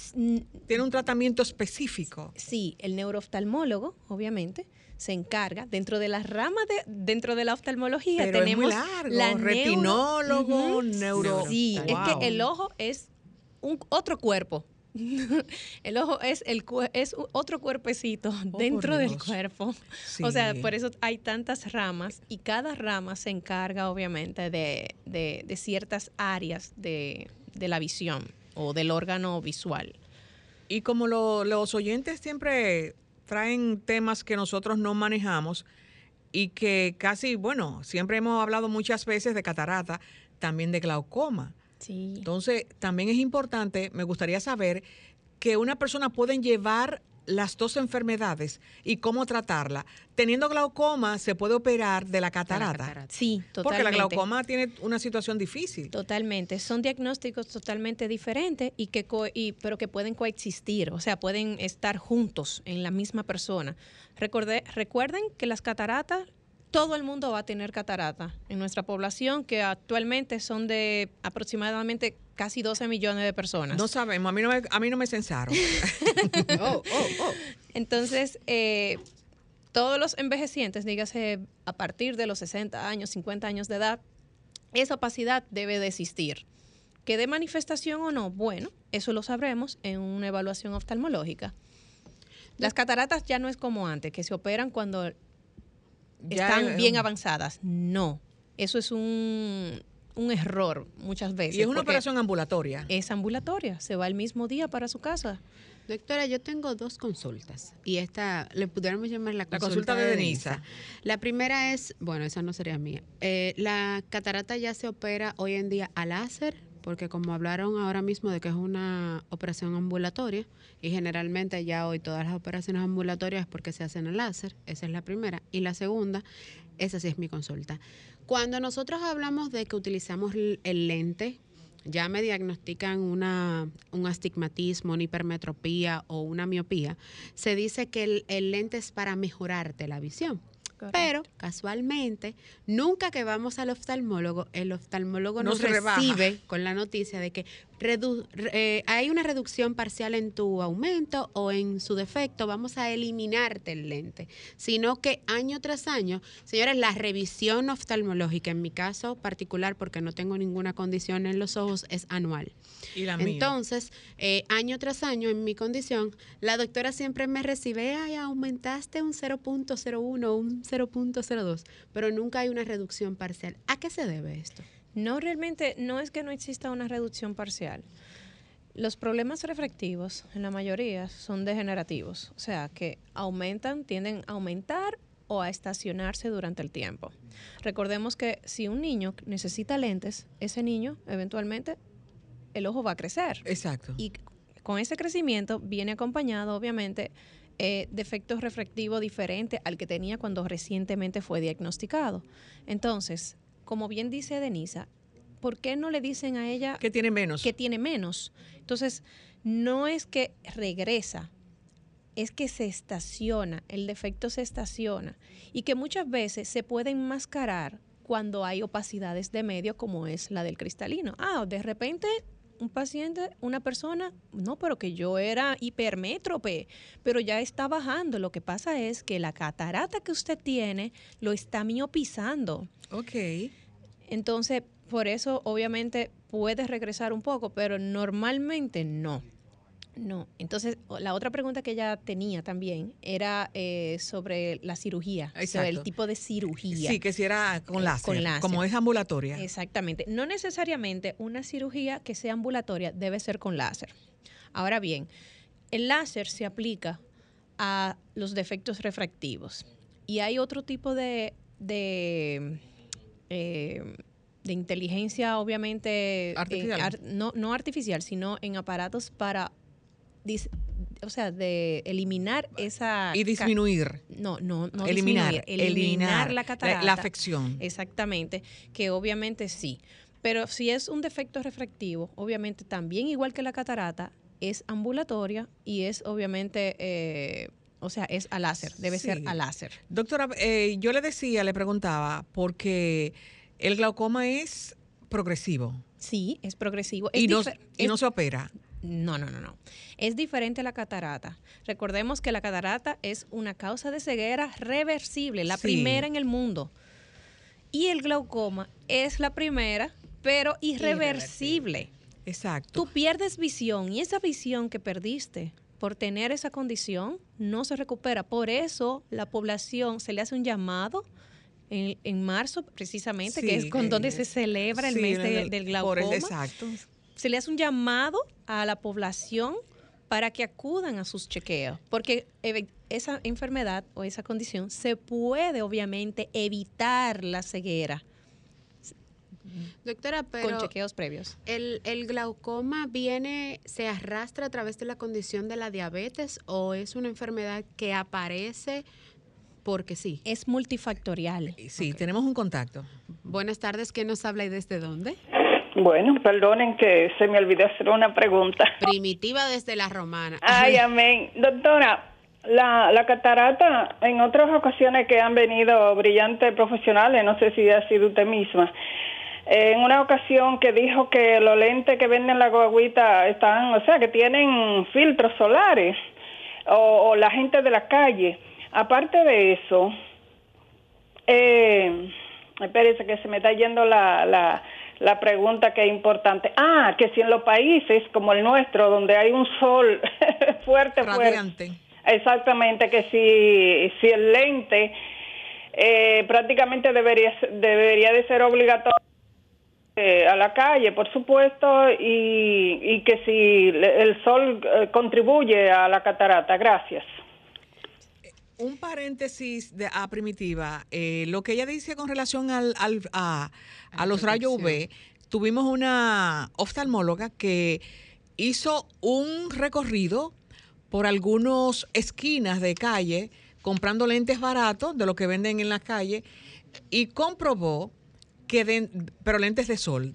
tiene un tratamiento específico. Sí, el neurooftalmólogo, obviamente, se encarga dentro de la rama de dentro de la oftalmología Pero es tenemos muy largo, la neuro- retinólogo, neuro- Sí, es que el ojo es un otro cuerpo. *laughs* el ojo es el es otro cuerpecito dentro del cuerpo. O sea, por eso hay tantas ramas y cada rama se encarga obviamente de, de- de ciertas áreas de, de la visión o del órgano visual. Y como lo- los oyentes siempre traen temas que nosotros no manejamos y que casi, bueno, siempre hemos hablado muchas veces de catarata, también de glaucoma. Sí. Entonces, también es importante, me gustaría saber que una persona puede llevar las dos enfermedades y cómo tratarla. Teniendo glaucoma, se puede operar de la catarata. Sí, Porque la totalmente. glaucoma tiene una situación difícil. Totalmente, son diagnósticos totalmente diferentes y que co- y, pero que pueden coexistir, o sea, pueden estar juntos en la misma persona. Recordé- recuerden que las cataratas, todo el mundo va a tener catarata en nuestra población, que actualmente son de aproximadamente casi 12 millones de personas. No sabemos, a mí no me, a mí no me censaron. *laughs* Entonces, eh, todos los envejecientes, dígase a partir de los 60 años, 50 años de edad, esa opacidad debe de existir. ¿Que de manifestación o no? Bueno, eso lo sabremos en una evaluación oftalmológica. Las cataratas ya no es como antes, que se operan cuando Ya están es bien un- avanzadas. No, eso es un, un error muchas veces. Y es una operación ambulatoria. Es ambulatoria, se va el mismo día para su casa. Doctora, yo tengo dos consultas y esta le pudiéramos llamar la La consulta, consulta de Denisa. La primera es, bueno, esa no sería mía. Eh, la catarata ya se opera hoy en día a láser, porque como hablaron ahora mismo de que es una operación ambulatoria y generalmente ya hoy todas las operaciones ambulatorias es porque se hacen a láser, esa es la primera. Y la segunda, esa sí es mi consulta. Cuando nosotros hablamos de que utilizamos el lente, ya me diagnostican una, un astigmatismo, una hipermetropía o una miopía, se dice que el, el lente es para mejorarte la visión. Pero casualmente, nunca que vamos al oftalmólogo, el oftalmólogo No nos rebaja. recibe con la noticia de que redu- re- eh, hay una reducción parcial en tu aumento o en su defecto, vamos a eliminarte el lente, sino que año tras año, señores, la revisión oftalmológica, en mi caso particular, porque no tengo ninguna condición en los ojos, es anual. Y la mía. Entonces, eh, año tras año, en mi condición, la doctora siempre me recibe, ay, aumentaste un 0.01, un 0.02, pero nunca hay una reducción parcial. ¿A qué se debe esto? No, realmente no es que no exista una reducción parcial. Los problemas refractivos, en la mayoría, son degenerativos, o sea, que aumentan, tienden a aumentar o a estacionarse durante el tiempo. Recordemos que si un niño necesita lentes, ese niño eventualmente el ojo va a crecer. Exacto. Y con ese crecimiento viene acompañado, obviamente, eh, de efectos refractivos diferentes al que tenía cuando recientemente fue diagnosticado. Entonces, como bien dice Denisa, ¿por qué no le dicen a ella que tiene menos? Que tiene menos. Entonces, no es que regresa, es que se estaciona, el defecto se estaciona y que muchas veces se puede enmascarar cuando hay opacidades de medio como es la del cristalino. Ah, de repente un paciente, una persona, no, pero que yo era hipermétrope, pero ya está bajando. Lo que pasa es que la catarata que usted tiene lo está miopizando. Ok. Entonces, por eso obviamente puede regresar un poco, pero normalmente no. No, entonces la otra pregunta que ella tenía también era eh, sobre la cirugía, sobre el Exacto. tipo de cirugía. Sí, que si era con Eh, láser, con láser. como es ambulatoria. Exactamente. No necesariamente una cirugía que sea ambulatoria debe ser con láser. Ahora bien, el láser se aplica a los defectos refractivos y hay otro tipo de, de, eh, de inteligencia, obviamente, eh, Artificial. ar- no, no artificial, sino en aparatos para, dis- o sea, de eliminar esa... Y disminuir. No, no, no Eliminar, disminuir, eliminar, eliminar la la- catarata. la afección. Exactamente, que obviamente sí. Pero si es un defecto refractivo, obviamente también igual que la catarata, es ambulatoria y es obviamente, eh, o sea, es a láser, debe ser a láser. Doctora, eh, yo le decía, le preguntaba, porque el glaucoma es progresivo. Sí, es progresivo. Y no, y no se opera. No, no, no, no. Es diferente a la catarata. Recordemos que la catarata es una causa de ceguera reversible, la Sí. primera en el mundo. Y el glaucoma es la primera, pero irreversible. Exacto. Tú pierdes visión y esa visión que perdiste por tener esa condición no se recupera. Por eso la población se le hace un llamado en, en marzo, precisamente, que es con donde se celebra el sí, mes de- el- del por el- glaucoma exacto. Se le hace un llamado a la población para que acudan a sus chequeos, porque esa enfermedad o esa condición se puede obviamente evitar la ceguera Doctora, pero con chequeos previos. ¿el, ¿el glaucoma viene, se arrastra a través de la condición de la diabetes o es una enfermedad que aparece porque sí? Es multifactorial. Sí, tenemos un contacto. Buenas tardes, ¿quién nos habla y desde dónde? Bueno, perdonen que se me olvidó hacer una pregunta. *laughs* Primitiva desde la romana. Ay, *laughs* amén. Doctora, la, la catarata, en otras ocasiones que han venido brillantes profesionales, no sé si ha sido usted misma, en una ocasión que dijo que los lentes que venden en la guaguita están, o sea, que tienen filtros solares, o, o la gente de la calle. Aparte de eso, eh, espérese que se me está yendo la, la, la pregunta que es importante. Ah, que si en los países como el nuestro, donde hay un sol *laughs* fuerte, fuerte, Radiante. exactamente, que si, si el lente eh, prácticamente debería, debería de ser obligatorio eh, a la calle, por supuesto, y, y que si el sol eh, contribuye a la catarata. Gracias. Un paréntesis de, a primitiva. eh, lo que ella dice con relación al, al- a, a los rayos UV, tuvimos una oftalmóloga que hizo un recorrido por algunas esquinas de calle comprando lentes baratos de lo que venden en la calle y comprobó que, pero lentes de sol,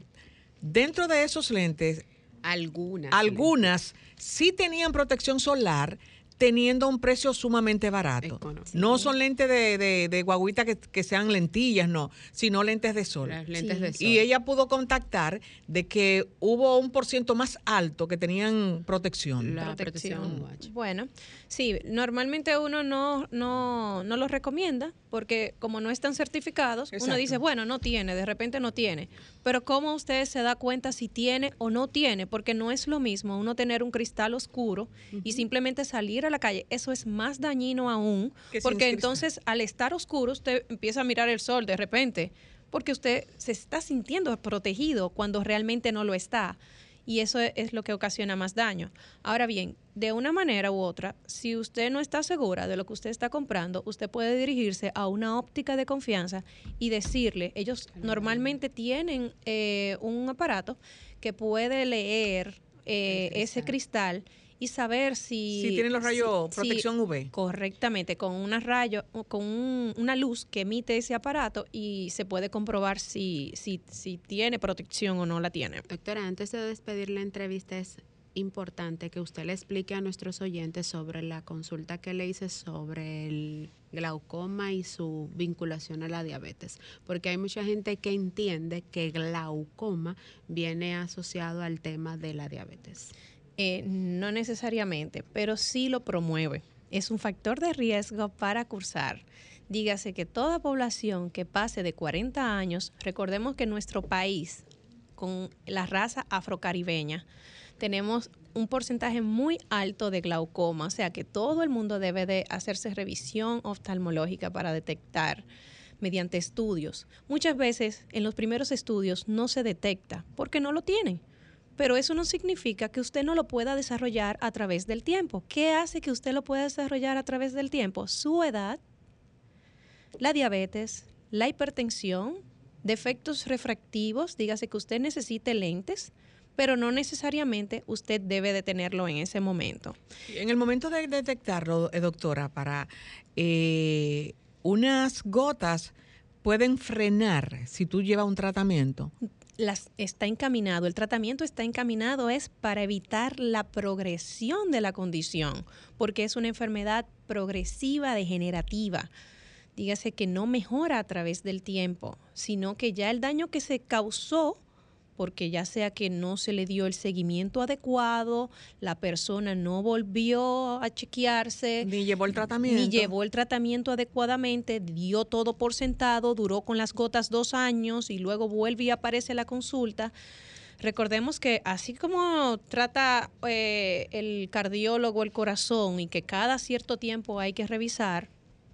dentro de esos lentes, algunas, algunas sí tenían protección solar, teniendo un precio sumamente barato. No son lentes de, de, de guaguita que, que sean lentillas, no, sino lentes de sol. Las lentes de sol. Y ella pudo contactar de que hubo un por ciento más alto que tenían protección. protección. Bueno, sí, normalmente uno no, no, no los recomienda porque como no están certificados, uno dice, bueno, no tiene, de repente no tiene. Pero ¿cómo usted se da cuenta si tiene o no tiene? Porque no es lo mismo uno tener un cristal oscuro y simplemente salir a la calle. Eso es más dañino aún, porque entonces al estar oscuro usted empieza a mirar el sol de repente, porque usted se está sintiendo protegido cuando realmente no lo está. Y eso es lo que ocasiona más daño. Ahora bien, de una manera u otra, si usted no está segura de lo que usted está comprando, usted puede dirigirse a una óptica de confianza y decirle, ellos normalmente tienen eh, un aparato que puede leer eh, ese cristal y saber si... Si tienen los rayos si- protección UV. Correctamente, con una rayo, con un- una luz que emite ese aparato y se puede comprobar si, si, si tiene protección o no la tiene. Doctora, antes de despedir la entrevista es importante que usted le explique a nuestros oyentes sobre la consulta que le hice sobre el glaucoma y su vinculación a la diabetes, porque hay mucha gente que entiende que glaucoma viene asociado al tema de la diabetes. Eh, no necesariamente, pero sí lo promueve. Es un factor de riesgo para cursar. Dígase que toda población que pase de 40 años, recordemos que nuestro país, con la raza afrocaribeña, tenemos un porcentaje muy alto de glaucoma, o sea que todo el mundo debe de hacerse revisión oftalmológica para detectar mediante estudios. Muchas veces en los primeros estudios no se detecta porque no lo tienen. Pero eso no significa que usted no lo pueda desarrollar a través del tiempo. ¿Qué hace que usted lo pueda desarrollar a través del tiempo? Su edad, la diabetes, la hipertensión, defectos refractivos, dígase que usted necesite lentes, pero no necesariamente usted debe de tenerlo en ese momento. En el momento de detectarlo, eh, doctora, para eh, unas gotas pueden frenar si tú llevas un tratamiento. Las, está encaminado, el tratamiento está encaminado es para evitar la progresión de la condición, porque es una enfermedad progresiva degenerativa. Dígase que no mejora a través del tiempo, sino que ya el daño que se causó porque ya sea que no se le dio el seguimiento adecuado, la persona no volvió a chequearse. Ni llevó el tratamiento. Ni llevó el tratamiento adecuadamente, dio todo por sentado, duró con las gotas dos años y luego vuelve y aparece la consulta. Recordemos que así como trata eh, el cardiólogo el corazón y que cada cierto tiempo hay que revisar,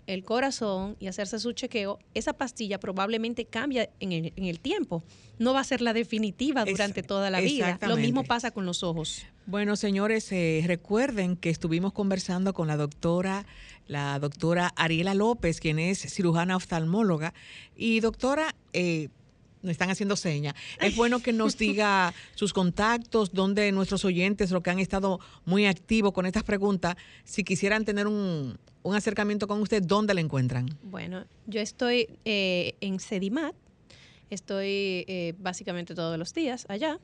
el corazón y hacerse su chequeo, esa pastilla probablemente cambia en el, tiempo. No va a ser la definitiva durante toda la vida. Lo mismo pasa con los ojos. Bueno, señores, eh, recuerden que estuvimos conversando con la doctora, la doctora Ariela López, quien es cirujana oftalmóloga. Y doctora, eh, nos están haciendo señas. Es bueno que nos diga *laughs* sus contactos, donde nuestros oyentes, los que han estado muy activos con estas preguntas, si quisieran tener un, un acercamiento con usted, ¿dónde la encuentran? Bueno, yo estoy eh, en Sedimat, estoy eh, básicamente todos los días allá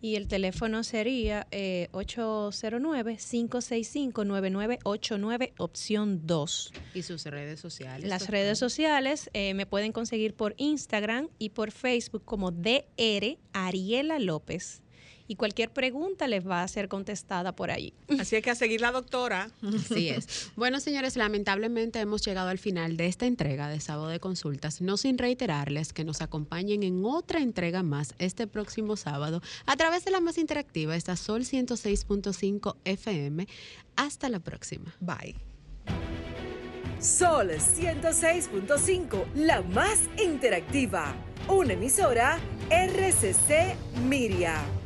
y el teléfono sería 809-565-9989, eh, opción 2. ¿Y sus redes sociales? Las redes sociales me pueden conseguir por Instagram y por Facebook como DR Ariela López y cualquier pregunta les va a ser contestada por ahí. Así es que a seguir la doctora. Así es. Bueno, señores, lamentablemente hemos llegado al final de esta entrega de Sábado de Consultas, no sin reiterarles que nos acompañen en otra entrega más este próximo sábado a través de la más interactiva, esta Sol 106.5 FM. Hasta la próxima. Bye. Sol 106.5, la más interactiva. Una emisora RCC Miria.